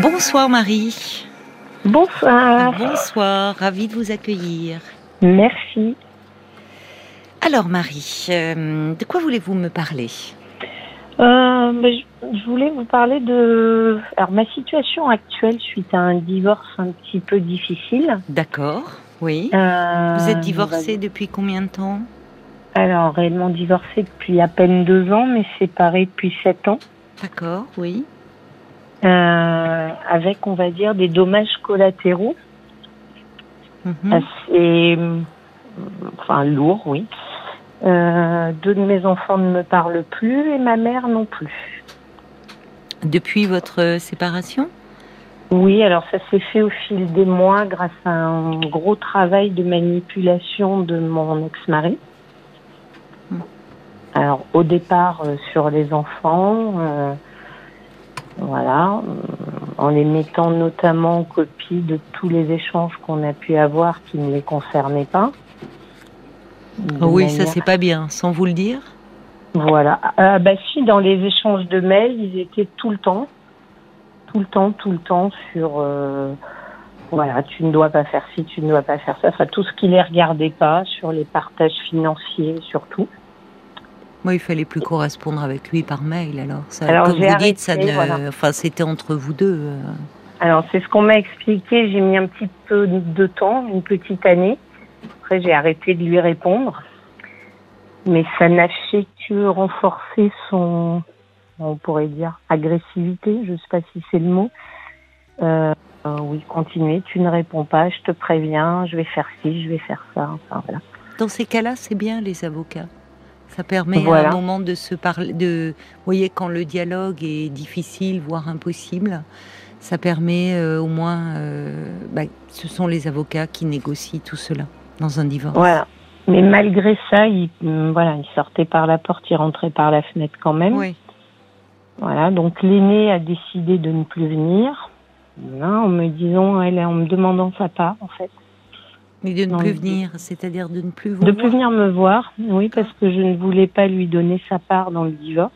Bonsoir Marie. Bonsoir. Bonsoir, ravie de vous accueillir. Merci. Alors Marie, euh, de quoi voulez-vous me parler? Euh, ben, je, je voulais vous parler de alors ma situation actuelle suite à un divorce un petit peu difficile. D'accord, oui. Euh, Vous êtes divorcée depuis combien de temps? Alors réellement divorcée depuis à peine deux ans, mais séparée depuis sept ans, D'accord, oui. Euh, avec on va dire des dommages collatéraux Mhm. assez euh, enfin lourds, oui. Euh, deux de mes enfants ne me parlent plus et ma mère non plus. Depuis votre séparation? Oui, alors ça s'est fait au fil des mois grâce à un gros travail de manipulation de mon ex-mari. Hmm. Alors au départ euh, sur les enfants, euh, voilà, euh, en les mettant notamment en copie de tous les échanges qu'on a pu avoir qui ne les concernaient pas. Oh Oui, ça c'est pas bien, sans vous le dire. voilà. Ah bah si, dans les échanges de mails, ils étaient tout le temps, tout le temps, tout le temps sur, euh, voilà, tu ne dois pas faire ci, tu ne dois pas faire ça. Enfin, tout ce qui les regardait pas, sur les partages financiers surtout. Moi, il fallait plus correspondre avec lui par mail, alors. Ça, Alors, comme vous dites, ça ne, voilà. enfin, c'était entre vous deux. euh. Alors, c'est ce qu'on m'a expliqué. J'ai mis un petit peu de temps, une petite année. Après, j'ai arrêté de lui répondre. Mais ça n'a fait que renforcer son, on pourrait dire, agressivité. Je ne sais pas si c'est le mot. Euh, euh, oui, continuez. Tu ne réponds pas. Je te préviens. Je vais faire ci, je vais faire ça. Enfin, voilà. Dans ces cas-là, c'est bien les avocats. Ça permet Voilà. à un moment de se parler, de, vous voyez, quand le dialogue est difficile, voire impossible, ça permet euh, au moins, euh, bah, ce sont les avocats qui négocient tout cela dans un divorce. Voilà. Mais malgré ça, il, hum, voilà, il sortait par la porte, il rentrait par la fenêtre quand même. Oui. Voilà, donc l'aîné a décidé de ne plus venir, en me disant, elle, en me demandant sa part, en fait, Mais de ne Non, plus venir, c'est-à-dire de ne plus vous de plus venir me voir, oui, parce que je ne voulais pas lui donner sa part dans le divorce.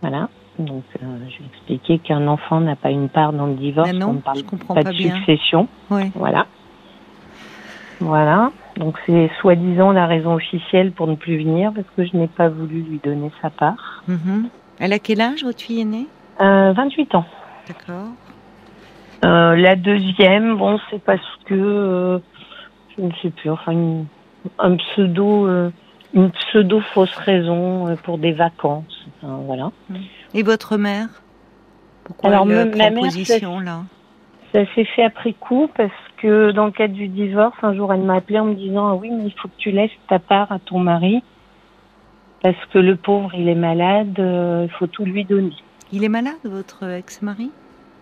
Voilà, donc euh, je lui ai expliqué qu'un enfant n'a pas une part dans le divorce, Mais non, on ne parle je comprends pas, pas de bien. succession, Oui. voilà. Voilà, donc c'est soi-disant la raison officielle pour ne plus venir, parce que je n'ai pas voulu lui donner sa part. Mhm. Elle a quel âge, votre fille aînée? Euh, 28 ans. D'accord. Euh, la deuxième, bon, c'est parce que euh, je ne sais plus, enfin une, un pseudo, euh, une pseudo fausse raison pour des vacances. Enfin, voilà. Et votre mère? Pourquoi Alors, elle ma mère, position là? Ça s'est fait après coup parce que dans le cadre du divorce, un jour, elle m'a appelé en me disant ah oui, mais il faut que tu laisses ta part à ton mari parce que le pauvre, il est malade, il faut tout lui donner. Il est malade, votre ex-mari?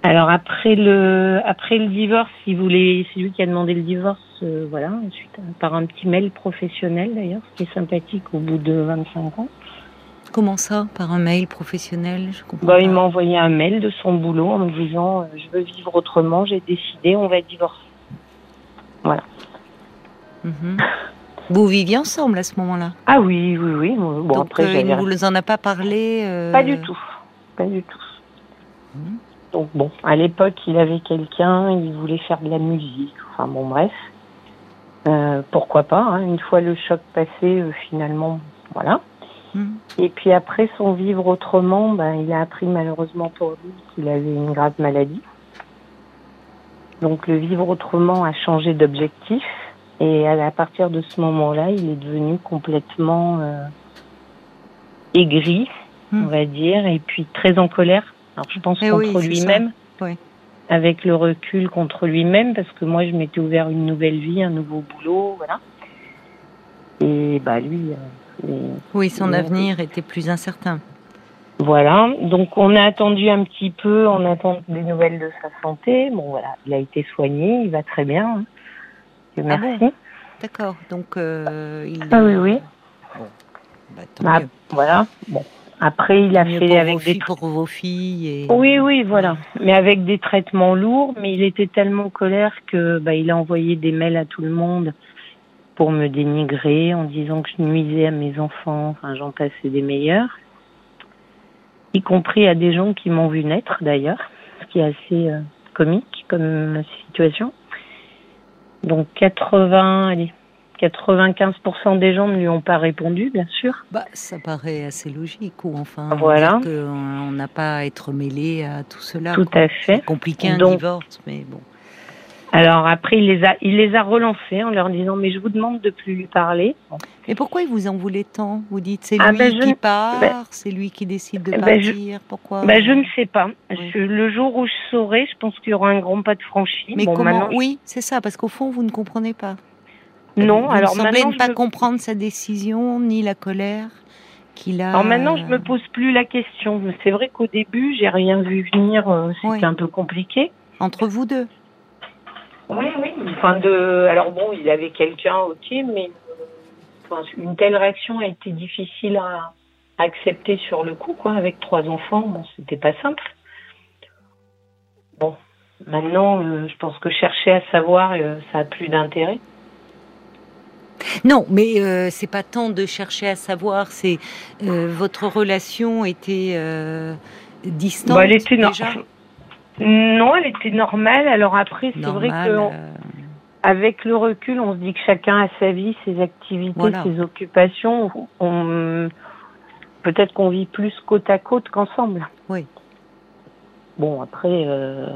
Alors après le après le divorce, il voulait, c'est lui qui a demandé le divorce, euh, voilà, ensuite euh, par un petit mail professionnel d'ailleurs, ce qui est sympathique au bout de 25 ans. Comment ça Par un mail professionnel? Je comprends Bah, pas. il m'a envoyé un mail de son boulot en me disant euh, je veux vivre autrement, j'ai décidé, on va divorcer. Voilà. Mhm. Vous viviez ensemble à ce moment-là? Ah oui, oui, oui. Bon Donc après, euh, il ne vous en a pas parlé Pas du tout. Pas du tout. Mhm. Donc bon, à l'époque, il avait quelqu'un, il voulait faire de la musique. Enfin bon, bref. Euh, pourquoi pas, hein, une fois le choc passé, euh, finalement, voilà. Mhm. Et puis après son vivre autrement, ben, il a appris malheureusement pour lui qu'il avait une grave maladie. Donc le vivre autrement a changé d'objectif. Et à à partir de ce moment-là, il est devenu complètement euh, aigri, Hmm. on va dire, et puis très en colère. Alors je pense Eh contre lui-même. Oui. avec le recul contre lui-même, parce que moi je m'étais ouvert une nouvelle vie, un nouveau boulot, voilà. Et bah lui, euh, Oui, son avenir était plus incertain. voilà. Donc on a attendu un petit peu, on attend des nouvelles de sa santé. Bon voilà, il a été soigné, il va très bien. hein. Ah merci. D'accord. Donc euh, il. Ah oui, oui. Bon. Bah, tant Bah, mieux. voilà. Bon. Après, il a Mieux fait pour avec vos des filles, pour vos filles et. Oui, oui, voilà. Mais avec des traitements lourds, mais il était tellement en colère que bah, il a envoyé des mails à tout le monde pour me dénigrer en disant que je nuisais à mes enfants. Enfin, j'en passais des meilleurs. Y compris à des gens qui m'ont vu naître d'ailleurs. ce qui est assez comique comme situation. Donc 80, allez, 95% des gens ne lui ont pas répondu, bien sûr. Bah, ça paraît assez logique, ou enfin, voilà. on n'a pas à être mêlé à tout cela. Tout à fait. C'est compliqué un divorce, mais bon. Alors après, il les a, il les a relancés en leur disant mais je vous demande de plus lui parler. Mais pourquoi il vous en voulait tant? Vous dites c'est ah, lui ben, qui part, ben, c'est lui qui décide de ben, partir. pourquoi? ben, je ne sais pas. le jour où je saurai, je pense qu'il y aura un grand pas de franchi. Mais comment? Oui, c'est ça, parce qu'au fond vous ne comprenez pas. Non, vous alors ne semblez ne pas comprendre sa décision ni la colère qu'il a. Alors maintenant, je me pose plus la question. C'est vrai qu'au début, j'ai rien vu venir. Euh, c'était un peu compliqué. Entre vous deux. Oui, oui. Enfin, de. Alors bon, il avait quelqu'un, ok, mais une telle réaction a été difficile à, accepter sur le coup, quoi. Avec trois enfants, bon, c'était pas simple. Bon, maintenant, euh, je pense que chercher à savoir, euh, ça a plus d'intérêt. Non, mais euh, c'est pas tant de chercher à savoir. C'est votre relation était distante. Bah, elle était déjà. Non, elle était normale. Alors après, c'est vrai que euh. avec le recul, on se dit que chacun a sa vie, ses activités, ses occupations. On... Peut-être qu'on vit plus côte à côte qu'ensemble. Oui. Bon, après, euh,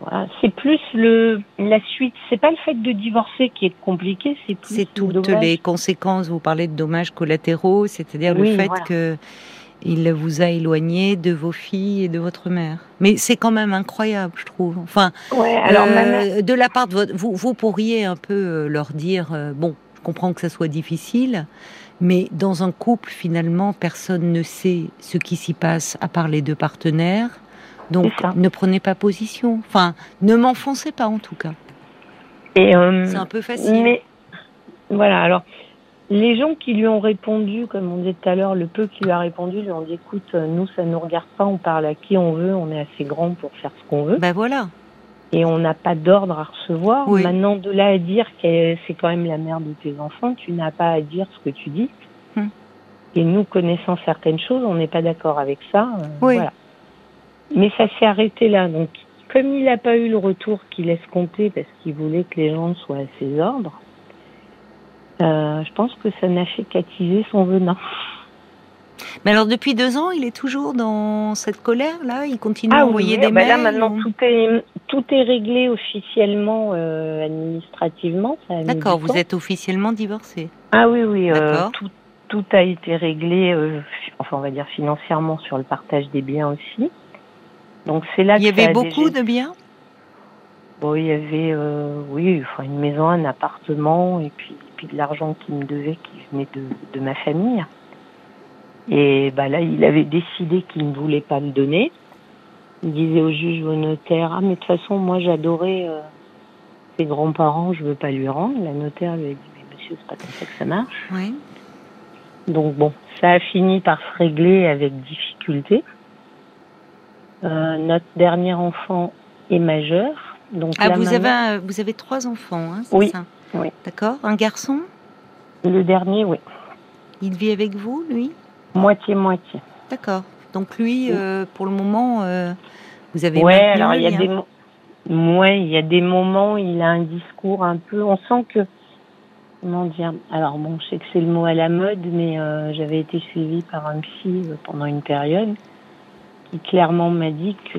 voilà. c'est plus le la suite. C'est pas le fait de divorcer qui est compliqué, c'est plus. C'est toutes les conséquences. Vous parlez de dommages collatéraux, c'est-à-dire le fait que il vous a éloigné de vos filles et de votre mère. Mais c'est quand même incroyable, je trouve. Enfin, alors euh, de la part de votre, vous, vous pourriez un peu euh, leur dire, euh, bon, je comprends que ça soit difficile, mais dans un couple, finalement, personne ne sait ce qui s'y passe à part les deux partenaires. Donc, ne prenez pas position. Enfin, ne m'enfoncez pas en tout cas. c'est un peu facile. Mais voilà, alors les gens qui lui ont répondu, comme on disait tout à l'heure, le peu qui lui a répondu, lui ont dit écoute, euh, nous, ça ne nous regarde pas, on parle à qui on veut, on est assez grand pour faire ce qu'on veut. Ben voilà. Et on n'a pas d'ordre à recevoir. Maintenant, de là à dire que c'est quand même la mère de tes enfants, tu n'as pas à dire ce que tu dis. Hum. Et nous, connaissant certaines choses, on n'est pas d'accord avec ça. Euh, oui. Voilà. Mais ça s'est arrêté là. Donc, comme il n'a pas eu le retour qu'il laisse compter parce qu'il voulait que les gens soient à ses ordres, euh, je pense que ça n'a fait qu'attiser son venin. Mais alors depuis deux ans, il est toujours dans cette colère là. Il continue à ah envoyer des ben mails. Là maintenant tout est tout est réglé officiellement euh, administrativement. D'accord, vous êtes officiellement divorcé. Ah oui oui. Euh, tout tout a été réglé. enfin on va dire financièrement sur le partage des biens aussi. Donc c'est là. Il y avait beaucoup de biens? Bon, il y avait oui, enfin une maison, un appartement et puis de l'argent qu'il me devait qui venait de, de, ma famille. Et bah là, il avait décidé qu'il ne voulait pas me donner. Il disait au juge ou au notaire Ah, mais de toute façon, moi j'adorais euh, ses grands-parents, je veux pas lui rendre. La notaire lui a dit Mais monsieur, c'est pas comme ça que ça marche. Oui. Donc bon, ça a fini par se régler avec difficulté. Euh, notre dernier enfant est majeur. Donc ah, vous, avez, vous avez trois enfants, hein, oui. ça oui. D'accord. Un garçon? Le dernier, oui. Il vit avec vous, lui? Moitié-moitié. D'accord. Donc lui, euh, pour le moment, euh, vous avez. Ouais, alors il y a des. Ouais, il y a des moments, il a un discours un peu. On sent que. Comment dire Alors bon, je sais que c'est le mot à la mode, mais euh, j'avais été suivie par un psy pendant une période qui clairement m'a dit que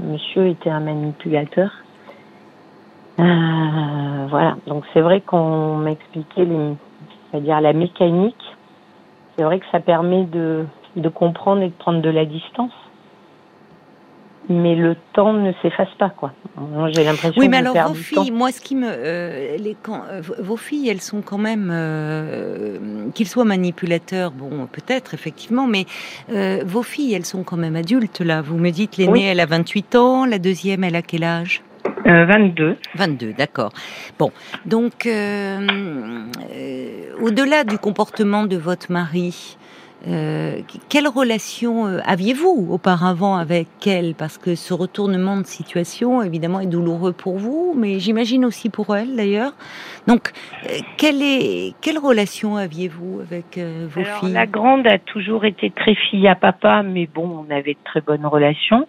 monsieur était un manipulateur. Euh, voilà, donc c'est vrai qu'on m'a expliqué c'est-à-dire la mécanique. C'est vrai que ça permet de, de comprendre et de prendre de la distance mais le temps ne s'efface pas, quoi. J'ai l'impression. Oui, mais alors vos filles, moi, ce qui me, euh, les, quand, euh, vos filles, elles sont quand même, euh, qu'ils soient manipulateurs, bon, peut-être effectivement, mais vos filles, elles sont quand même adultes là. Vous me dites, l'aînée, elle a 28 ans, la deuxième, elle a quel âge? 22. Euh, 22, d'accord. Bon, donc, euh, euh, au-delà du comportement de votre mari, quelle relation aviez-vous auparavant avec elle? Parce que ce retournement de situation, évidemment, est douloureux pour vous, mais j'imagine aussi pour elle, d'ailleurs. Donc, quelle, est, quelle relation aviez-vous avec vos filles? La grande a toujours été très fille à papa, mais bon, on avait de très bonnes relations.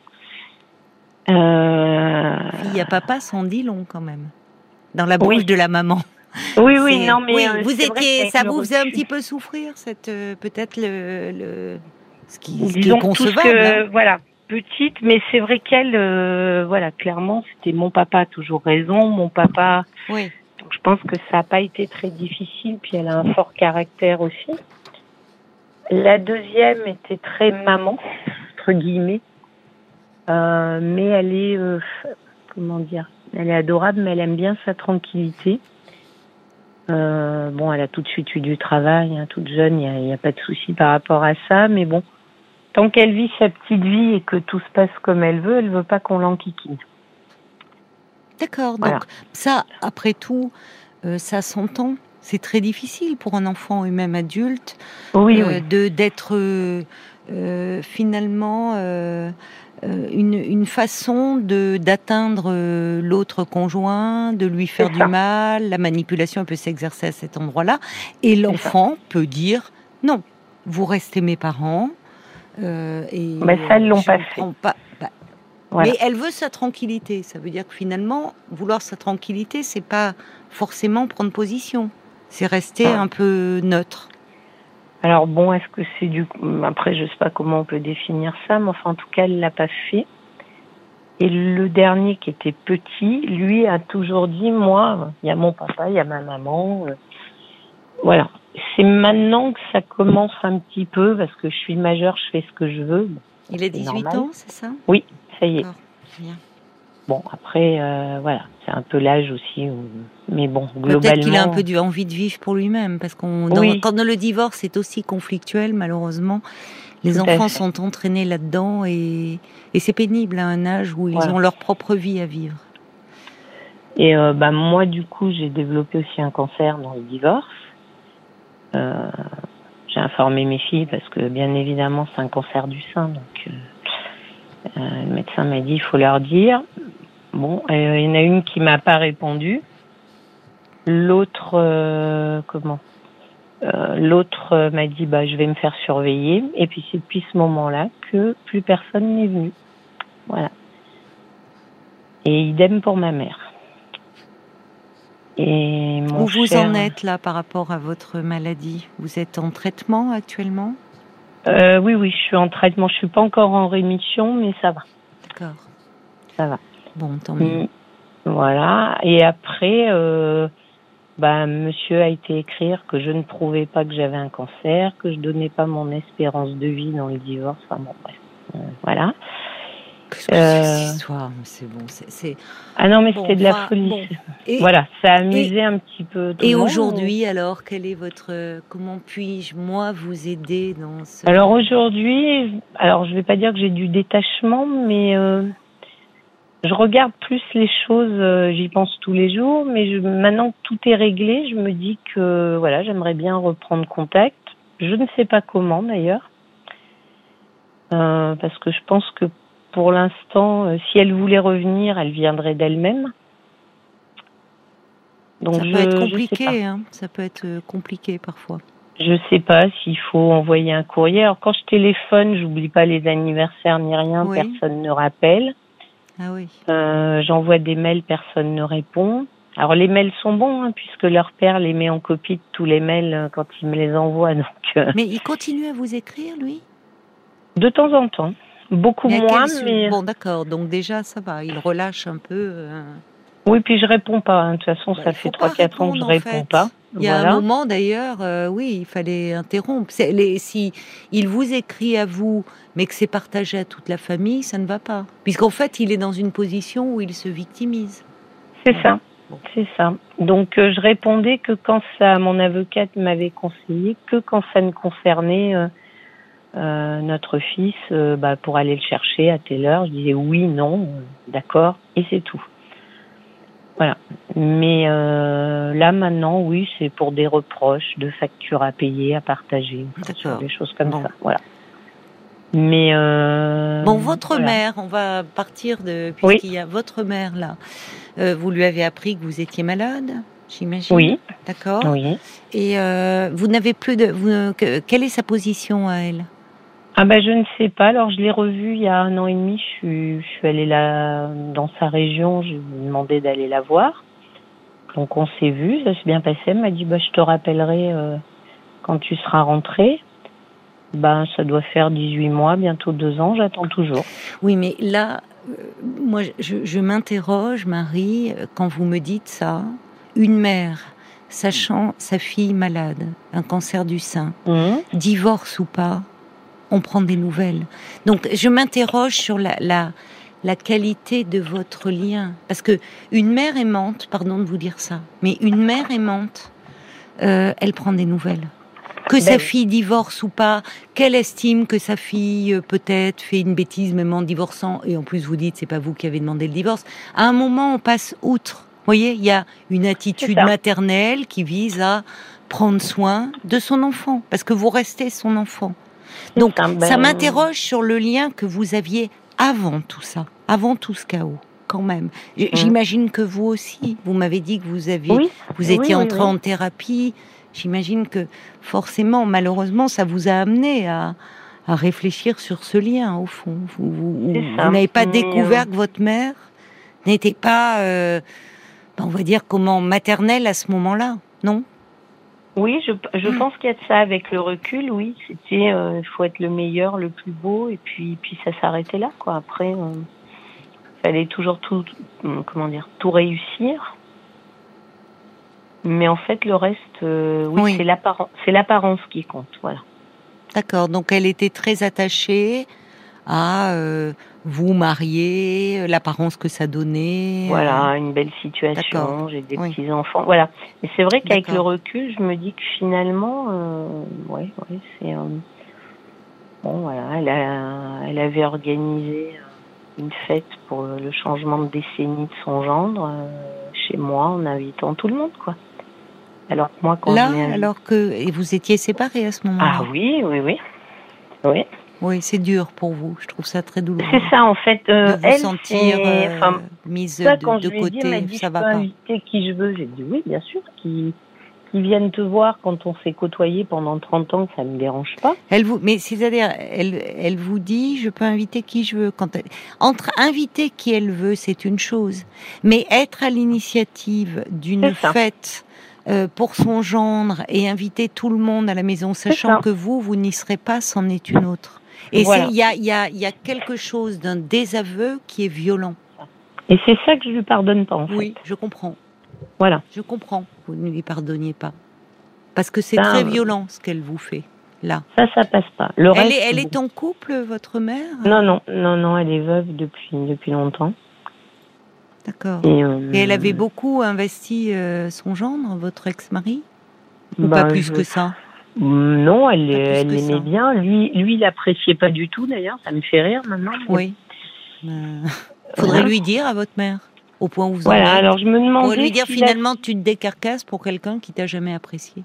Euh... Fille à papa, sans dit long quand même. Dans la bouche de la maman. Oui, oui, non, mais euh, vous étiez, ça vous faisait un petit peu souffrir, cette peut-être le, le, ce qui, est concevable. Hein. voilà, petite, mais c'est vrai qu'elle, euh, voilà, clairement, c'était mon papa a toujours raison, mon papa. Oui. Donc je pense que ça n'a pas été très difficile, puis elle a un fort caractère aussi. La deuxième était très maman, entre guillemets, euh, mais elle est, euh, comment dire, elle est adorable, mais elle aime bien sa tranquillité. Bon, elle a tout de suite eu du travail, hein, toute jeune, il n'y a, a, pas de souci par rapport à ça, mais bon, tant qu'elle vit sa petite vie et que tout se passe comme elle veut, elle veut pas qu'on l'enquiquine. D'accord. Donc ça, après tout, euh, ça s'entend. C'est très difficile pour un enfant et même adulte oui, euh, de d'être euh, finalement une, une, façon de d'atteindre l'autre conjoint, de lui faire du mal. La manipulation peut s'exercer à cet endroit-là, et l'enfant peut dire non. Vous restez mes parents, euh, et mais ça, elles l'ont pas fait. Pas, bah, Mais elle veut sa tranquillité. Ça veut dire que finalement, vouloir sa tranquillité, c'est pas forcément prendre position. C'est rester un peu neutre. Alors bon, est-ce que c'est du après je sais pas comment on peut définir ça, mais enfin en tout cas elle l'a pas fait. Et le dernier qui était petit, lui a toujours dit moi, il y a mon papa, il y a ma maman, euh, voilà c'est maintenant que ça commence un petit peu parce que je suis majeure, je fais ce que je veux. Il a 18 ans, c'est ça? Oui, ça y est. Bon, après, euh, voilà, c'est un peu l'âge aussi. Mais bon, globalement. Peut-être qu'il a un peu envie de vivre pour lui-même, parce qu'on quand le divorce est aussi conflictuel, malheureusement, les enfants sont entraînés là-dedans et, c'est pénible à un âge où ils ont leur propre vie à vivre. Et euh, bah, moi, du coup, j'ai développé aussi un cancer dans le divorce. Euh, j'ai informé mes filles parce que bien évidemment c'est un cancer du sein, donc euh, le médecin m'a dit il faut leur dire. Bon, il y en a une qui m'a pas répondu. L'autre, comment? L'autre m'a dit bah je vais me faire surveiller. Et puis c'est depuis ce moment-là que plus personne n'est venu. Voilà. Et idem pour ma mère. Et Où vous en êtes là par rapport à votre maladie? Vous êtes en traitement actuellement? Euh, Oui, oui, je suis en traitement. Je suis pas encore en rémission, mais ça va. D'accord. Ça va. Bon, tant mieux. Mm. Voilà. Et après, euh, bah, monsieur a été écrire que je ne prouvais pas que j'avais un cancer, que je donnais pas mon espérance de vie dans le divorce. Enfin bon, bref. Euh, voilà. Euh... histoire, c'est bon, c'est. Ah non, mais c'était de la folie. Et, voilà, ça a amusé un petit peu. et aujourd'hui, alors, quel est votre, comment puis-je moi vous aider dans ce Alors aujourd'hui, alors je vais pas dire que j'ai du détachement, mais euh, je regarde plus les choses. Euh, j'y pense tous les jours, mais je, maintenant que tout est réglé, je me dis que voilà, j'aimerais bien reprendre contact. Je ne sais pas comment d'ailleurs. Euh, parce que je pense que pour l'instant, euh, si elle voulait revenir, elle viendrait d'elle-même. Donc ça peut être compliqué, hein. ça peut être compliqué parfois. Je sais pas s'il faut envoyer un courrier. Alors quand je téléphone, j'oublie pas les anniversaires ni rien, personne ne rappelle. Ah oui. Euh, J'envoie des mails, personne ne répond. Alors les mails sont bons hein, puisque leur père les met en copie de tous les mails euh, quand il me les envoie. Donc. Mais il continue à vous écrire, lui? De temps en temps. Beaucoup moins, mais... Bon, d'accord. Donc déjà, ça va. Il relâche un peu. Euh. Oui, puis je réponds pas. Hein. De toute façon, bah, ça fait 3-4 ans que je réponds pas. Il y a un moment d'ailleurs, euh, oui, il fallait interrompre. Les, si il vous écrit à vous, mais que c'est partagé à toute la famille, ça ne va pas. Puisqu'en fait, il est dans une position où il se victimise. C'est ça. C'est ça. Donc euh, je répondais que quand ça, mon avocate m'avait conseillé, que quand ça ne concernait euh, notre fils bah, pour aller le chercher à telle heure. Je disais oui, non, d'accord, et c'est tout. Voilà. Mais euh, là maintenant, oui, c'est pour des reproches, de factures à payer, à partager, des choses comme ça. Voilà. Mais bon, votre mère, on va partir de puisqu'il y a votre mère là. vous lui avez appris que vous étiez malade, j'imagine. Oui. D'accord. Oui. Et vous n'avez plus de. Vous, quelle est sa position à elle? Ah bah je ne sais pas. Alors je l'ai revu il y a un an et demi. Je suis, je suis allée là dans sa région. Je lui ai demandé d'aller la voir. Donc on s'est vu, ça s'est bien passé. Elle m'a dit bah je te rappellerai euh, quand tu seras rentrée. Ben ça doit faire 18 mois, bientôt deux ans. J'attends toujours. Oui, mais là, euh, moi je, je m'interroge, Marie, quand vous me dites ça, une mère sachant sa fille malade, un cancer du sein, Mmh. divorce ou pas, on prend des nouvelles. Donc je m'interroge sur la, la, la qualité de votre lien. Parce que une mère aimante, pardon de vous dire ça, mais une mère aimante, euh, elle prend des nouvelles. Que sa Ben- fille divorce ou pas, qu'elle estime que sa fille euh, peut-être fait une bêtise même en divorçant, et en plus vous dites c'est pas vous qui avez demandé le divorce. À un moment on passe outre. Vous voyez, il y a une attitude maternelle qui vise à prendre soin de son enfant, parce que vous restez son enfant. Donc ça, ben- ça m'interroge sur le lien que vous aviez avant tout ça, avant tout ce chaos, quand même. J- J'imagine que vous aussi, vous m'avez dit que vous aviez, Mmh. Oui. vous étiez oui, entré oui. en thérapie. J'imagine que forcément, malheureusement, ça vous a amené à, à réfléchir sur ce lien au fond. Vous, n'avez pas Mais, découvert que votre mère n'était pas, euh, on va dire comment maternelle à ce moment-là, non? Oui, je, je Mm. pense qu'il y a de ça avec le recul, oui. C'était, euh, il faut être le meilleur, le plus beau, et puis, puis ça s'arrêtait là, quoi. Après, euh, fallait toujours tout, hum, comment dire, tout réussir. Mais en fait, le reste, euh, oui, Oui. c'est l'apparence, c'est l'apparence qui compte, voilà. D'accord. Donc elle était très attachée à euh, vous marier, euh, l'apparence que ça donnait. euh, Voilà, une belle situation, j'ai des Oui. petits enfants, voilà. Mais c'est vrai qu'avec le recul, je me dis que finalement, euh, ouais, ouais, c'est euh, bon, voilà. Elle a, elle avait organisé euh, une fête pour le changement de décennie de son gendre euh, chez moi, en invitant tout le monde, quoi. Alors que moi, quand Là, je alors que et vous étiez séparés à ce moment-là? ah oui, oui, oui, oui. Oui, c'est dur pour vous. Je trouve ça très douloureux. C'est ça, en fait. euh, de vous elle, sentir euh, enfin, mise Ça, de, quand de je ai dit, côté, dit, ça je va peux pas. inviter qui je veux. J'ai dit oui, bien sûr, qui, qui viennent te voir quand on s'est côtoyé pendant 30 ans, ça me dérange pas. Elle vous, mais c'est-à-dire, elle, elle vous dit, je peux inviter qui je veux. Quand elle- entre inviter qui elle veut, c'est une chose, mais être à l'initiative d'une fête euh, pour son gendre et inviter tout le monde à la maison, sachant que vous, vous n'y serez pas, c'en est une autre. Et Voilà. il y a, il y, a, il y a quelque chose d'un désaveu qui est violent. Et c'est ça que je lui pardonne pas, en fait. Oui, je comprends. Voilà. Je comprends. Vous ne lui pardonniez pas. Parce que c'est Ça, très euh, violent ce qu'elle vous fait, là. Ça, ça passe pas. Le Elle reste, est, elle est en couple, votre mère? Non, non, non, non, elle est veuve depuis, depuis longtemps. D'accord. Et, euh, Et elle avait beaucoup investi euh, son gendre, votre ex-mari? Ou bah, pas plus je- que ça? Non, elle, l'aimait bien. Lui, lui, il appréciait pas du tout, d'ailleurs. Ça me fait rire maintenant. Oui. Euh, faudrait lui dire à votre mère, au point où vous en Voilà, êtes. alors je me Faudrait demandais. lui dire a- finalement tu te décarcasses pour quelqu'un qui t'a jamais apprécié.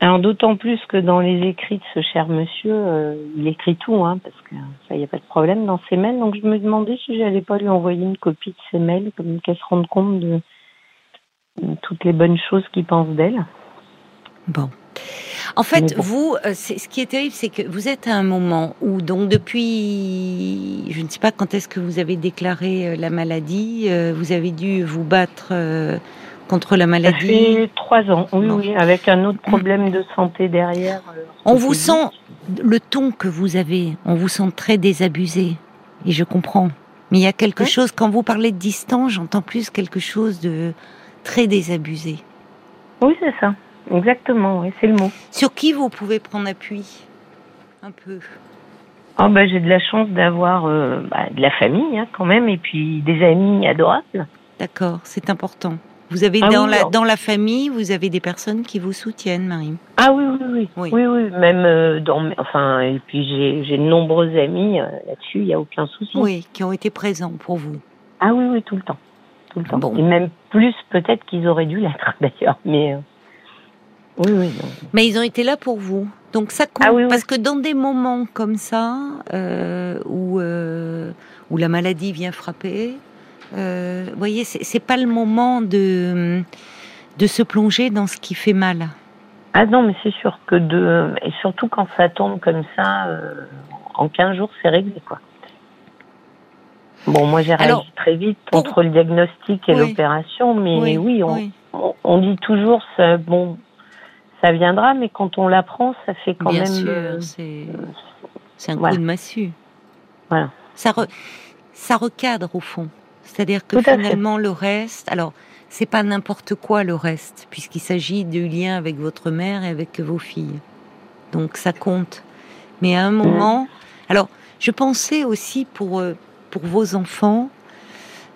Alors d'autant plus que dans les écrits de ce cher monsieur, euh, il écrit tout, hein, parce que ça, il n'y a pas de problème dans ses mails. Donc je me demandais si j'allais pas lui envoyer une copie de ses mails, comme qu'elle se rende compte de, de toutes les bonnes choses qu'il pense d'elle. Bon. En fait, bon. vous, euh, ce qui est terrible, c'est que vous êtes à un moment où, donc depuis, je ne sais pas quand est-ce que vous avez déclaré euh, la maladie, euh, vous avez dû vous battre contre la Ça maladie. fait trois ans, oui, oui, avec un autre problème de santé derrière. On vous sent, le ton que vous avez, on vous sent très désabusé. Et je comprends. Mais il y a quelque Oui. chose, quand vous parlez de distance, j'entends plus quelque chose de très désabusé. Oui, c'est ça. Exactement, oui, c'est le mot. Sur qui vous pouvez prendre appui Un peu? Oh, bah, j'ai de la chance d'avoir euh, bah, de la famille hein, quand même, et puis des amis adorables. D'accord, c'est important. Vous avez Ah dans, oui, la, dans la famille, vous avez des personnes qui vous soutiennent, Marie? Ah oui, oui, oui. Oui. Oui, oui, même euh, dans. Enfin, et puis j'ai j'ai de nombreux amis euh, là-dessus, il n'y a aucun souci. Oui, qui ont été présents pour vous. Ah oui, oui, tout le temps. Tout le temps. Bon. Et même plus peut-être qu'ils auraient dû l'être d'ailleurs, mais. Oui, oui. Mais ils ont été là pour vous. Donc ça compte. Ah oui, oui. Parce que dans des moments comme ça, euh, où, euh, où la maladie vient frapper, euh, vous voyez, c'est pas le moment de, de se plonger dans ce qui fait mal. Ah non, mais c'est sûr que de. Et surtout quand ça tombe comme ça, euh, en 15 jours, c'est réglé, quoi. Bon, moi, j'ai réagi très vite entre le diagnostic et l'opération, mais oui, on, on, dit toujours, bon, ça viendra, mais quand on l'apprend, ça fait quand Bien même. Sûr, euh, c'est un coup de massue. Voilà. Ça, ça recadre au fond. C'est-à-dire que finalement, le reste. Alors, c'est pas n'importe quoi le reste, puisqu'il s'agit du lien avec votre mère et avec vos filles. Donc, ça compte. Mais à un moment. Alors, je pensais aussi pour, euh, pour vos enfants.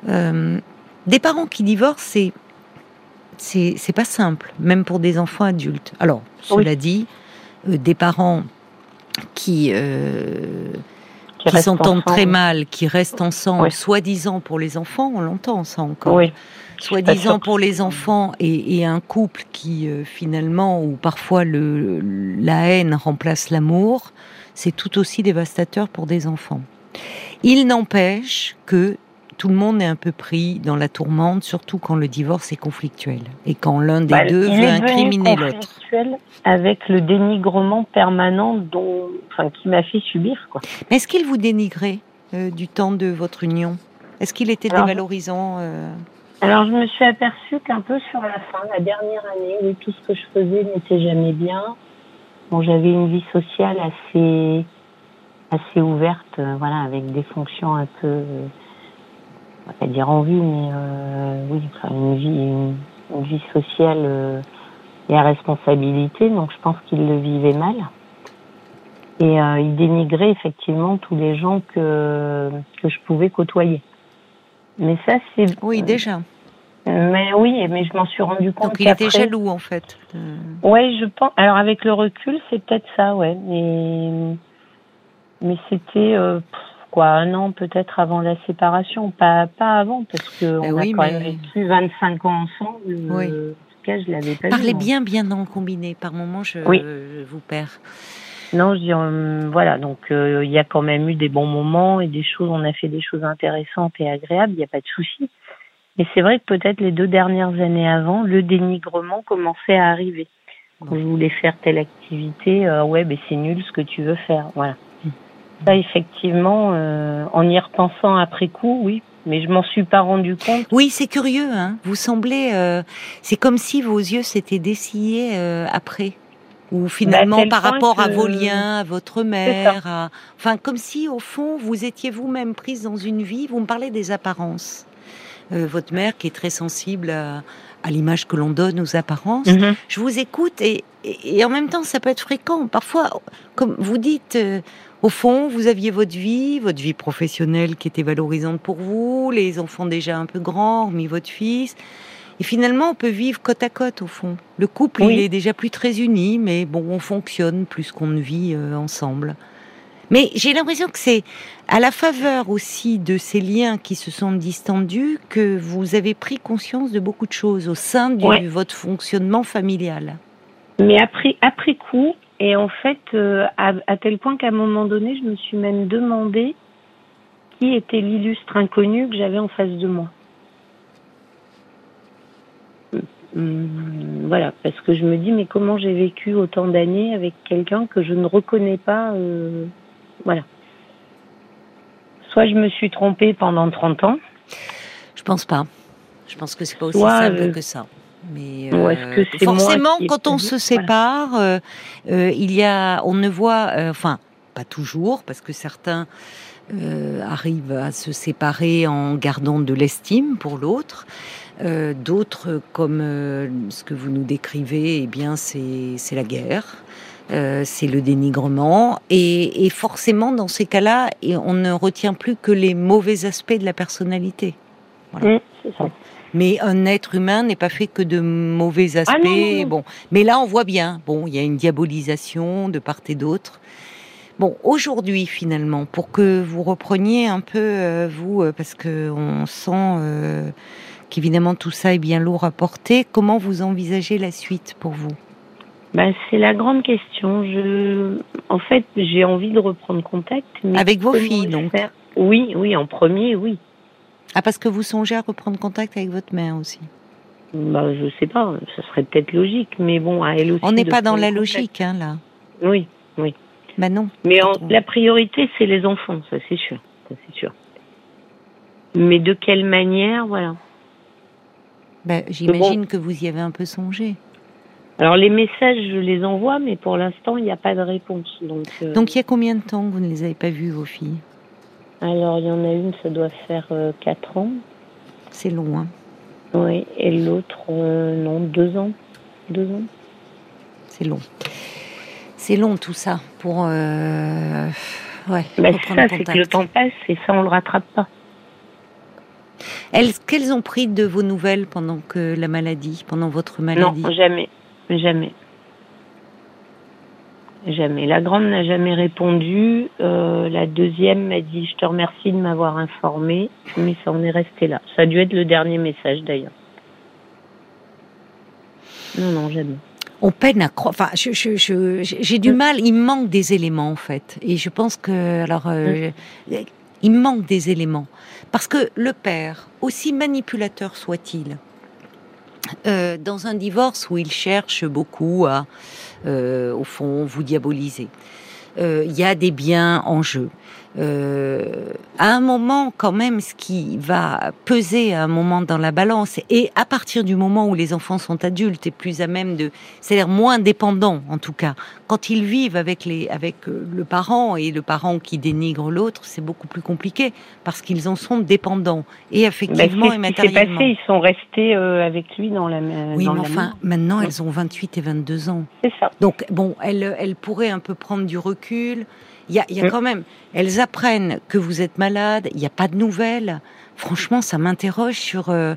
Euh, des parents qui divorcent, c'est c'est pas simple, même pour des enfants adultes. Alors, cela dit, euh, des parents qui, euh, qui, s'entendent très mal, qui restent ensemble, soi-disant pour les enfants, on l'entend ça encore. Oui. Soi-disant pour les enfants et, un couple qui euh, finalement, ou parfois le, la haine remplace l'amour, c'est tout aussi dévastateur pour des enfants. Il n'empêche que tout le monde est un peu pris dans la tourmente, surtout quand le divorce est conflictuel et quand l'un des bah, deux veut incriminer l'autre. Avec le dénigrement permanent dont, enfin, qui m'a fait subir. Quoi. Mais est-ce qu'il vous dénigrait euh, du temps de votre union? Est-ce qu'il était dévalorisant euh? Alors, je me suis aperçue qu'un peu sur la fin, la dernière année, tout ce que je faisais n'était jamais bien. Bon, j'avais une vie sociale assez assez ouverte, euh, voilà, avec des fonctions un peu on va pas dire envie, mais euh, oui, une vie, une, vie sociale euh, et à responsabilité. Donc je pense qu'il le vivait mal. Et euh, il dénigrait effectivement tous les gens que, que je pouvais côtoyer. Mais ça, c'est. Oui, déjà. Mais oui, mais je m'en suis rendu compte. Donc il était jaloux en fait. Oui, je pense. Alors avec le recul, c'est peut-être ça, ouais. Mais mais c'était quoi, un an peut-être avant la séparation, pas, pas avant, parce qu'on eh a quand même vécu 25 ans ensemble. Oui. Euh, en tout cas, je l'avais pas Parlez bien, bien dans le combiné. Par moment, je, vous perds. Non, je dis, euh, voilà, donc euh, il y a quand même eu des bons moments et des choses, on a fait des choses intéressantes et agréables, il n'y a pas de souci. Mais c'est vrai que peut-être les deux dernières années avant, le dénigrement commençait à arriver. Quand je voulais faire telle activité, ouais, ben c'est nul ce que tu veux faire, voilà. Ça, effectivement, euh, en y repensant après coup, oui. Mais je m'en suis pas rendu compte. Oui, c'est curieux. Hein vous semblez, euh, c'est comme si vos yeux s'étaient dessillés euh, après, ou finalement bah, par rapport à vos liens, à votre mère, enfin comme si au fond vous étiez vous-même prise dans une vie. Vous me parlez des apparences. votre mère qui est très sensible à, à l'image que l'on donne aux apparences. Mhm. Je vous écoute et, et, en même temps ça peut être fréquent. Parfois, comme vous dites au fond, vous aviez votre vie, votre vie professionnelle qui était valorisante pour vous, les enfants déjà un peu grands, hormis votre fils. Et finalement, on peut vivre côte à côte, au fond. Le couple, il est déjà plus très uni, mais bon, on fonctionne plus qu'on ne vit euh, ensemble. Mais j'ai l'impression que c'est à la faveur aussi de ces liens qui se sont distendus que vous avez pris conscience de beaucoup de choses au sein de votre fonctionnement familial. Mais après, après coup, et en fait, euh, à, tel point qu'à un moment donné, je me suis même demandé qui était l'illustre inconnu que j'avais en face de moi. Hum, voilà, parce que je me dis, mais comment j'ai vécu autant d'années avec quelqu'un que je ne reconnais pas euh, Voilà. Soit je me suis trompée pendant 30 ans. Je pense pas. Je pense que c'est pas aussi simple euh, que ça. Mais euh, forcément, quand on se sépare, euh, euh, il y a, on ne voit, enfin, pas toujours, parce que certains arrivent à se séparer en gardant de l'estime pour l'autre. D'autres, comme ce que vous nous décrivez, eh bien, c'est la guerre. c'est le dénigrement et, et forcément dans ces cas-là, on ne retient plus que les mauvais aspects de la personnalité. Voilà. Mmh, c'est ça. Mais un être humain n'est pas fait que de mauvais ah aspects. Bon, mais là on voit bien. Bon, il y a une diabolisation de part et d'autre. Bon, aujourd'hui finalement, pour que vous repreniez un peu euh, vous, euh, parce que on sent euh, qu'évidemment tout ça est bien lourd à porter. Comment vous envisagez la suite pour vous? Ben, c'est la grande question. Je, en fait, j'ai envie de reprendre contact. Avec vos filles, donc. Oui, oui, en premier, oui. Ah, parce que vous songez à reprendre contact avec votre mère aussi bah, Je sais pas, ça serait peut-être logique, mais bon, à elle aussi. On n'est pas dans la logique, hein, là. Oui, oui. Bah non. Mais la priorité, c'est les enfants, ça c'est sûr. Ça c'est sûr. Mais de quelle manière, voilà. Bah, J'imagine que vous y avez un peu songé. Alors les messages, je les envoie, mais pour l'instant, il n'y a pas de réponse. Donc, euh, donc il y a combien de temps que vous ne les avez pas vues, vos filles? Alors il y en a une, ça doit faire euh, 4 ans. C'est long, hein Oui, et l'autre, euh, non, 2 ans. 2 ans. C'est long. C'est long tout ça pour. Euh... Ouais, bah, ça, c'est que le temps passe et ça, on le rattrape pas. Elles, qu'elles ont pris de vos nouvelles pendant que la maladie, pendant votre maladie? Non, jamais, jamais. Jamais. La grande n'a jamais répondu. Euh, la deuxième m'a dit Je te remercie de m'avoir informé, mais ça en est resté là. Ça a dû être le dernier message d'ailleurs. Non, non, jamais. On peine à croire. Enfin, j'ai du mal. Il manque des éléments en fait, et je pense que alors euh, il manque des éléments parce que le père, aussi manipulateur soit-il, euh, dans un divorce où il cherche beaucoup à, euh, au fond, vous diaboliser, il y a des biens en jeu. Euh, à un moment quand même ce qui va peser à un moment dans la balance et à partir du moment où les enfants sont adultes et plus à même de c'est-à-dire moins dépendants en tout cas quand ils vivent avec les avec euh, le parent et le parent qui dénigre l'autre c'est beaucoup plus compliqué parce qu'ils en sont dépendants et effectivement et matériellement passé, ils sont restés euh, avec lui dans la oui mais enfin maintenant elles ont 28 et 22 ans. C'est ça. Donc bon elles elles pourraient un peu prendre du recul il y a, y a quand même, elles apprennent que vous êtes malade, il n'y a pas de nouvelles. Franchement, ça m'interroge sur, euh,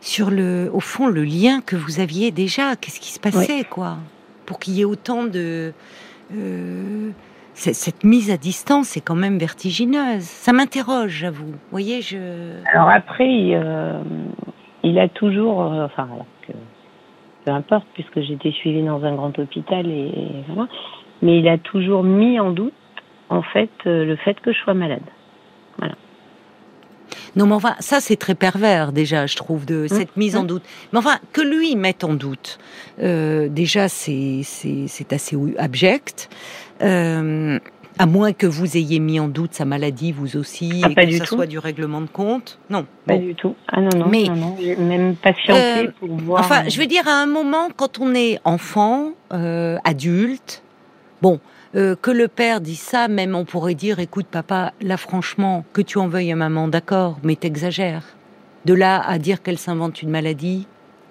sur le, au fond, le lien que vous aviez déjà. Qu'est-ce qui se passait, quoi? Pour qu'il y ait autant de. Euh, cette mise à distance est quand même vertigineuse. Ça m'interroge, j'avoue. Vous voyez, je. Alors après, il, euh, il a toujours, enfin, que, peu importe, puisque j'étais suivie dans un grand hôpital et, et voilà, mais il a toujours mis en doute en fait euh, le fait que je sois malade. Voilà. Non, mais enfin, ça c'est très pervers déjà, je trouve, de cette mmh, mise en mmh. doute. Mais enfin, que lui mette en doute, euh, déjà c'est c'est assez abject. Euh, à moins que vous ayez mis en doute sa maladie, vous aussi, ah, et que ça soit du règlement de compte. Non. Pas du tout. Ah non, non, mais, non, non. même patienté pour voir. Enfin, je veux dire, à un moment, quand on est enfant, adulte, bon, euh, que le père dit ça, même on pourrait dire, écoute papa, là franchement, que tu en veuilles à maman, d'accord, mais t'exagères. De là à dire qu'elle s'invente une maladie.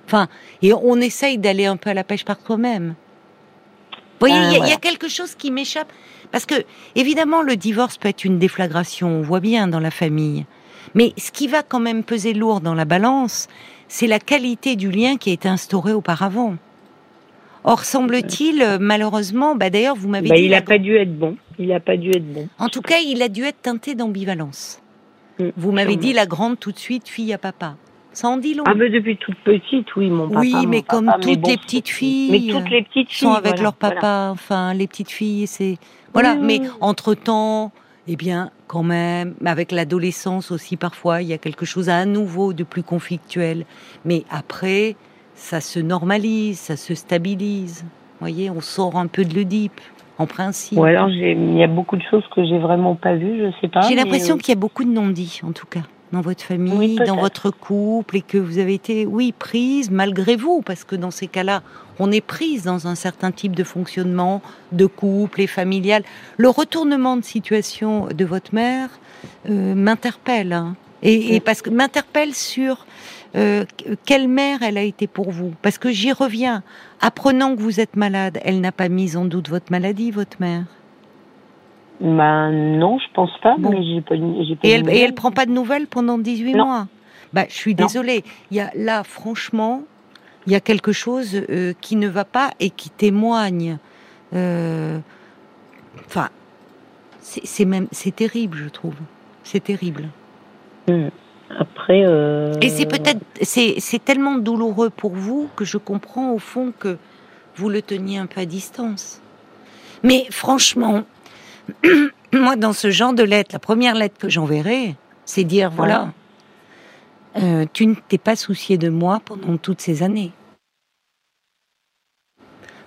Enfin, et on essaye d'aller un peu à la pêche par toi-même. Vous voyez, il y, a ah, quelque chose qui m'échappe. Parce que, évidemment, le divorce peut être une déflagration, on voit bien dans la famille. Mais ce qui va quand même peser lourd dans la balance, c'est la qualité du lien qui a été instauré auparavant. Or, semble-t-il, euh, malheureusement, bah d'ailleurs, vous m'avez bah, dit. Il n'a pas dû être bon. Il n'a pas dû être bon. En tout cas, il a dû être teinté d'ambivalence. Mm, vous m'avez dit la grande tout de suite, fille à papa. Ça en dit long. Ah, mais depuis toute petite, oui, mon papa. Oui, mais comme toutes les petites filles. Mais toutes les petites filles. Sont avec leur papa, enfin, les petites filles, c'est. Voilà, mais entre-temps, eh bien, quand même, avec l'adolescence aussi, parfois, il y a quelque chose à nouveau de plus conflictuel. Mais après, ça se normalise, ça se stabilise. Vous voyez, on sort un peu de l'Oedipe, en principe. Ou alors, il y a beaucoup de choses que j'ai vraiment pas vues, je sais pas. J'ai l'impression euh, qu'il y a beaucoup de non-dits, en tout cas, dans votre famille, dans votre couple, et que vous avez été, oui, prise malgré vous, parce que dans ces cas-là, on est prise dans un certain type de fonctionnement de couple et familial. Le retournement de situation de votre mère euh, m'interpelle, hein. et, et, parce que m'interpelle sur euh, quelle mère elle a été pour vous? Parce que j'y reviens. Apprenant que vous êtes malade, elle n'a pas mis en doute votre maladie, votre mère? Ben non, je pense pas. Mais j'ai pas, et, elle, et elle prend pas de nouvelles pendant 18 mois? Bah, Je suis désolée. Il y a, là, franchement, il y a quelque chose euh, qui ne va pas et qui témoigne. Euh, enfin, c'est même, c'est terrible, je trouve. C'est terrible. Hmm. Après. Euh... Et c'est peut-être, c'est tellement douloureux pour vous que je comprends au fond que vous le teniez un peu à distance. Mais franchement, moi, dans ce genre de lettre, la première lettre que j'enverrai, c'est dire voilà, euh, tu ne t'es pas soucié de moi pendant toutes ces années.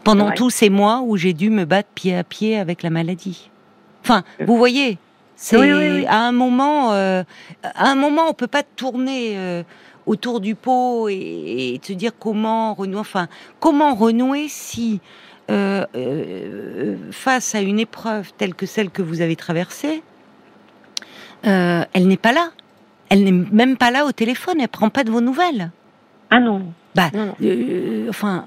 pendant tous ces mois où j'ai dû me battre pied à pied avec la maladie. Enfin, vous voyez, c'est à un moment, euh, à un moment, on peut pas tourner euh, autour du pot et, se dire comment renouer. Enfin, comment renouer si euh, face à une épreuve telle que celle que vous avez traversée, elle n'est pas là. Elle n'est même pas là au téléphone. Elle prend pas de vos nouvelles. Ah non. Bah, enfin.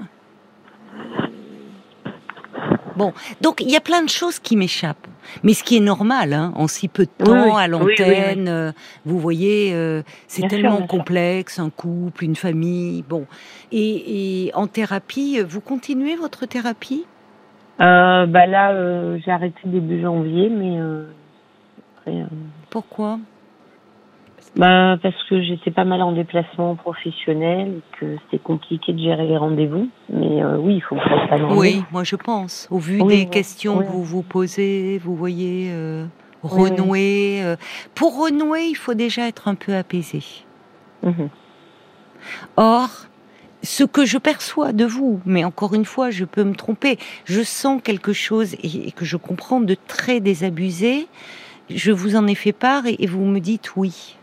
Bon, donc il y a plein de choses qui m'échappent. Mais ce qui est normal, hein, en si peu de temps, à l'antenne, euh, vous voyez, euh, c'est tellement complexe, un couple, une famille. Bon, et, en thérapie, vous continuez votre thérapie? Euh, Bah là, j'ai arrêté début janvier, mais après, Pourquoi? Bah, parce que j'étais pas mal en déplacement professionnel, que c'était compliqué de gérer les rendez-vous. Mais euh, oui, il faut que ça pas Oui, moi je pense. Au vu des questions que vous vous posez, vous voyez euh, renouer. Euh, pour renouer, il faut déjà être un peu apaisé. Mhm. Or, ce que je perçois de vous, mais encore une fois, je peux me tromper, je sens quelque chose et, que je comprends de très désabusé. Je vous en ai fait part et vous me dites oui.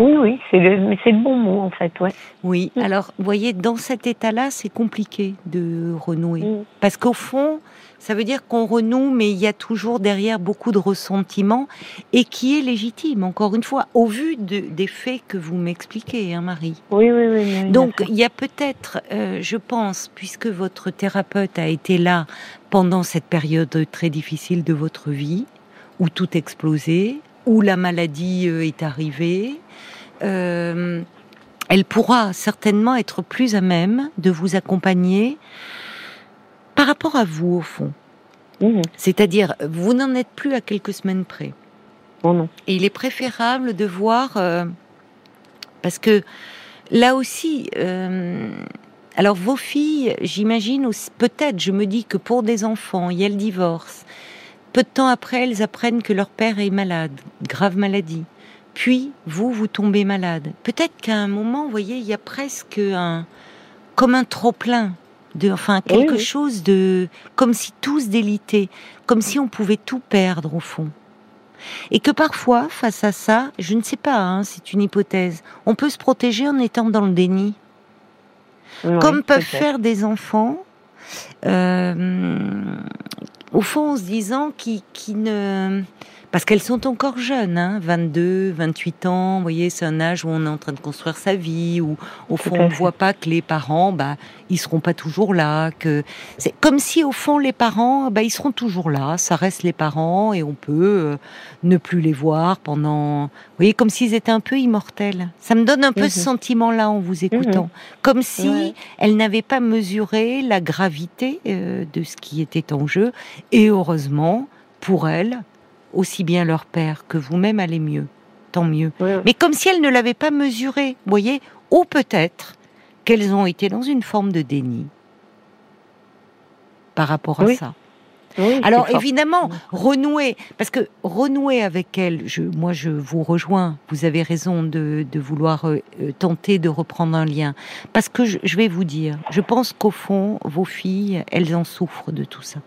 Oui, oui, c'est le, c'est le bon mot en fait, ouais. Oui, mm. alors, vous voyez, dans cet état-là, c'est compliqué de renouer. Mm. Parce qu'au fond, ça veut dire qu'on renoue, mais il y a toujours derrière beaucoup de ressentiment et qui est légitime, encore une fois, au vu de, des faits que vous m'expliquez, hein, Marie. Oui, oui, oui. Donc, il y a peut-être, euh, je pense, puisque votre thérapeute a été là pendant cette période très difficile de votre vie, où tout explosait, où la maladie euh, est arrivée, euh, elle pourra certainement être plus à même de vous accompagner par rapport à vous, au fond. Mmh. C'est-à-dire, vous n'en êtes plus à quelques semaines près. Oh Et il est préférable de voir, euh, parce que là aussi, alors vos filles, j'imagine, peut-être, je me dis que pour des enfants, il y a le divorce, peu de temps après, elles apprennent que leur père est malade, grave maladie. Puis, vous, vous tombez malade. Peut-être qu'à un moment, vous voyez, il y a presque un, comme un trop-plein, de, enfin, quelque chose de, comme si tout se délitait, comme si on pouvait tout perdre au fond. Et que parfois, face à ça, je ne sais pas, hein, c'est une hypothèse, on peut se protéger en étant dans le déni. comme peuvent faire des enfants euh, au fond en se disant qui, qui ne parce qu'elles sont encore jeunes, hein, 22, 28 ans, vous voyez, c'est un âge où on est en train de construire sa vie, où au fond on ne voit pas que les parents, bah, ils seront pas toujours là, que c'est comme si au fond les parents, bah, ils seront toujours là, ça reste les parents et on peut euh, ne plus les voir pendant, vous voyez, comme s'ils étaient un peu immortels. Ça me donne un peu ce mhm. sentiment-là en vous écoutant, mhm. comme si elles n'avaient pas mesuré la gravité euh, de ce qui était en jeu, et heureusement pour elles, aussi bien leur père que vous-même allez mieux, tant mieux. Mais comme si elles ne l'avaient pas mesuré, voyez, ou peut-être qu'elles ont été dans une forme de déni par rapport à ça. Alors évidemment, renouer, parce que renouer avec elles, je, moi je vous rejoins, vous avez raison de, vouloir euh, euh, tenter de reprendre un lien, parce que je vais vous dire, je pense qu'au fond, vos filles, elles en souffrent de tout ça.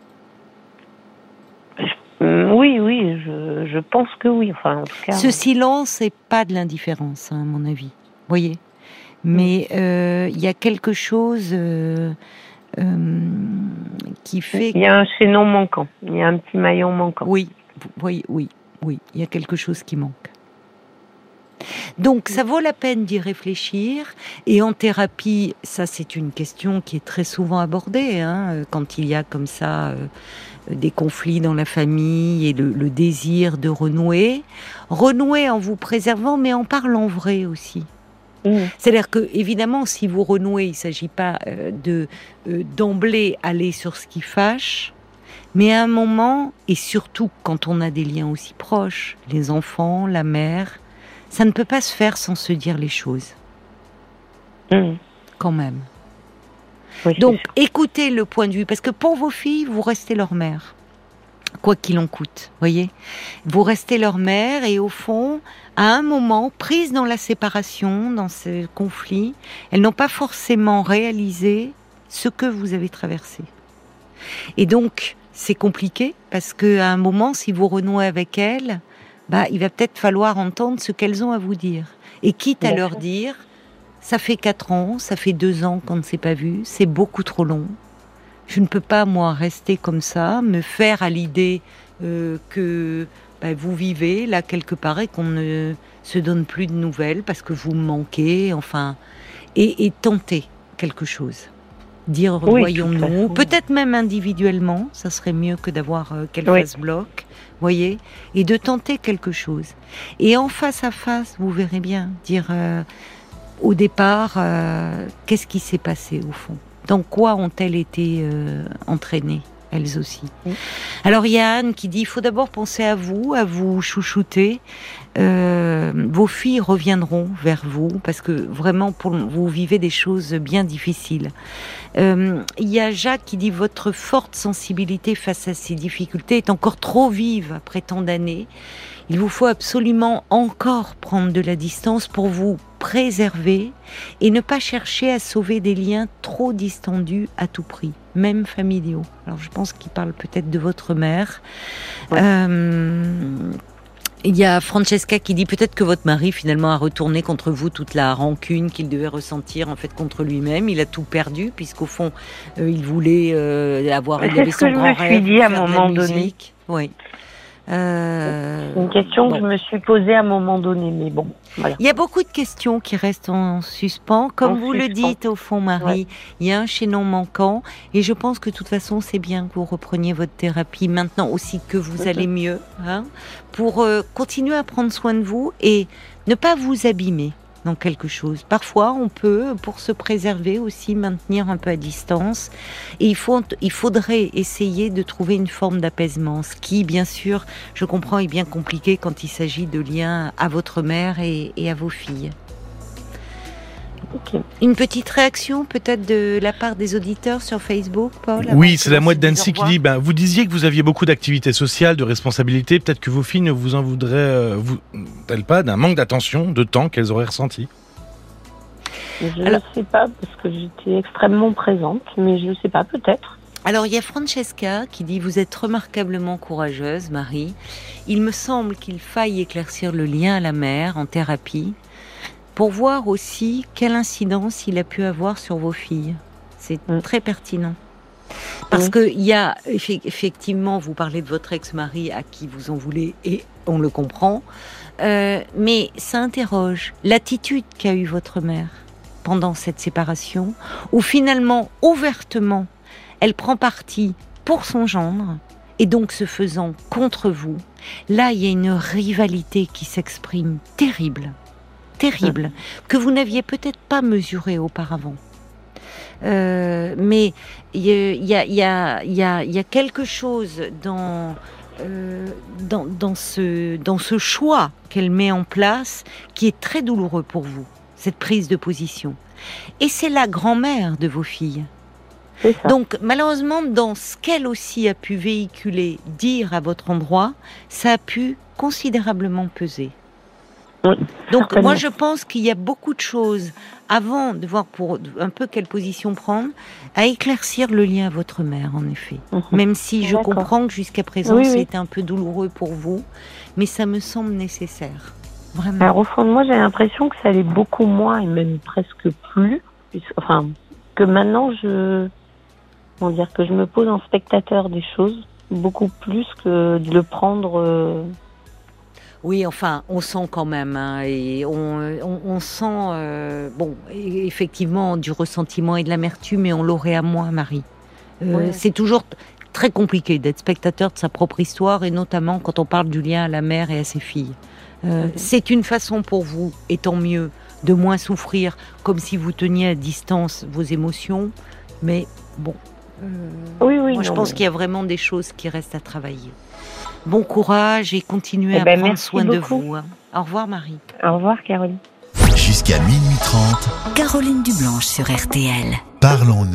Mm, oui, oui, je, pense que oui. Enfin, Ce silence n'est pas de l'indifférence, hein, à mon avis. Voyez. Mais euh, il y a quelque chose euh, euh, qui fait. Il y a un chaînon manquant. Il y a un petit maillon manquant. Oui, oui, oui, oui. Il y a quelque chose qui manque. Donc ça vaut la peine d'y réfléchir. Et en thérapie, ça c'est une question qui est très souvent abordée hein, quand il y a comme ça des conflits dans la famille et le, désir de renouer. Renouer en vous préservant, mais en parlant vrai aussi. Mmh. C'est-à-dire que, évidemment, si vous renouez, il ne s'agit pas euh, de euh, d'emblée aller sur ce qui fâche, mais à un moment, et surtout quand on a des liens aussi proches, les enfants, la mère, ça ne peut pas se faire sans se dire les choses. Mmh. Quand même. Donc, écoutez le point de vue, parce que pour vos filles, vous restez leur mère, quoi qu'il en coûte, voyez. Vous restez leur mère et au fond, à un moment, prises dans la séparation, dans ce conflit, elles n'ont pas forcément réalisé ce que vous avez traversé. Et donc, c'est compliqué parce qu'à un moment, si vous renouez avec elles, bah, il va peut-être falloir entendre ce qu'elles ont à vous dire. Et quitte à leur dire, ça fait quatre ans, ça fait deux ans qu'on ne s'est pas vu, c'est beaucoup trop long. Je ne peux pas, moi, rester comme ça, me faire à l'idée euh, que bah, vous vivez là quelque part et qu'on ne se donne plus de nouvelles parce que vous manquez, enfin, et, tenter quelque chose. Dire voyons-nous, peut-être même individuellement, ça serait mieux que d'avoir euh, qu'elle fasse bloc, voyez, et de tenter quelque chose. Et en face à face, vous verrez bien, dire euh, au départ, euh, qu'est-ce qui s'est passé au fond? Dans quoi ont-elles été entraînées elles aussi? Alors il y a Anne qui dit il faut d'abord penser à vous, à vous chouchouter. Euh, vos filles reviendront vers vous parce que vraiment pour, vous vivez des choses bien difficiles. Euh, il y a Jacques qui dit votre forte sensibilité face à ces difficultés est encore trop vive après tant d'années. Il vous faut absolument encore prendre de la distance pour vous préserver et ne pas chercher à sauver des liens trop distendus à tout prix, même familiaux. Alors je pense qu'il parle peut-être de votre mère. Euh, il y a Francesca qui dit peut-être que votre mari finalement a retourné contre vous toute la rancune qu'il devait ressentir en fait contre lui-même. Il a tout perdu puisqu'au fond euh, il voulait euh, avoir il avait son grand rêve. Dit à un moment donné. Oui. Euh, une question que je me suis posée à un moment donné, mais bon. Il y a beaucoup de questions qui restent en suspens. Comme vous le dites au fond, Marie, il y a un chaînon manquant. Et je pense que de toute façon, c'est bien que vous repreniez votre thérapie maintenant aussi que vous allez mieux, hein, pour euh, continuer à prendre soin de vous et ne pas vous abîmer dans quelque chose. Parfois, on peut, pour se préserver aussi, maintenir un peu à distance. Et il, faut, il faudrait essayer de trouver une forme d'apaisement, ce qui, bien sûr, je comprends, est bien compliqué quand il s'agit de liens à votre mère et à vos filles. Une petite réaction peut-être de la part des auditeurs sur Facebook, Paul Oui, c'est la mouette d'Annecy qui dit ben, Vous disiez que vous aviez beaucoup d'activités sociales, de responsabilités. Peut-être que vos filles ne vous en voudraient euh, vous, pas d'un manque d'attention, de temps qu'elles auraient ressenti Je ne sais pas, parce que j'étais extrêmement présente, mais je ne sais pas, peut-être. Alors il y a Francesca qui dit Vous êtes remarquablement courageuse, Marie. Il me semble qu'il faille éclaircir le lien à la mère en thérapie pour voir aussi quelle incidence il a pu avoir sur vos filles. C'est mm. très pertinent. Parce que qu'il y a, effectivement, vous parlez de votre ex-mari à qui vous en voulez, et on le comprend, euh, mais ça interroge l'attitude qu'a eue votre mère pendant cette séparation, où finalement, ouvertement, elle prend parti pour son gendre, et donc se faisant contre vous. Là, il y a une rivalité qui s'exprime terrible terrible que vous n'aviez peut-être pas mesuré auparavant. Euh, mais il y a, y, a, y, a, y a, quelque chose dans, euh, dans, dans, ce, dans ce choix qu'elle met en place qui est très douloureux pour vous, cette prise de position. Et c'est la grand-mère de vos filles. Donc malheureusement, dans ce qu'elle aussi a pu véhiculer, dire à votre endroit, ça a pu considérablement peser. Donc moi je pense qu'il y a beaucoup de choses avant de voir pour un peu quelle position prendre, à éclaircir le lien à votre mère en effet. Mhm. Même si je comprends que jusqu'à présent c'était un peu douloureux pour vous, mais ça me semble nécessaire. Vraiment. Alors au fond de moi j'ai l'impression que ça allait beaucoup moins et même presque plus. Enfin que maintenant je comment dire que je me pose en spectateur des choses beaucoup plus que de le prendre. Euh, oui, enfin, on sent quand même, hein, et on, sent, euh, bon, effectivement, du ressentiment et de l'amertume, mais on l'aurait à moi, Marie. Euh, c'est toujours très compliqué d'être spectateur de sa propre histoire, et notamment quand on parle du lien à la mère et à ses filles. Euh, c'est une façon pour vous, et tant mieux, de moins souffrir, comme si vous teniez à distance vos émotions, mais bon. oui, oui. Moi, je pense qu'il y a vraiment des choses qui restent à travailler. Bon courage et continuez eh à ben, prendre soin de vous. Hein. Au revoir Marie. Au revoir Caroline. Jusqu'à minuit 30. Caroline Dublanche sur RTL. Parlons-nous.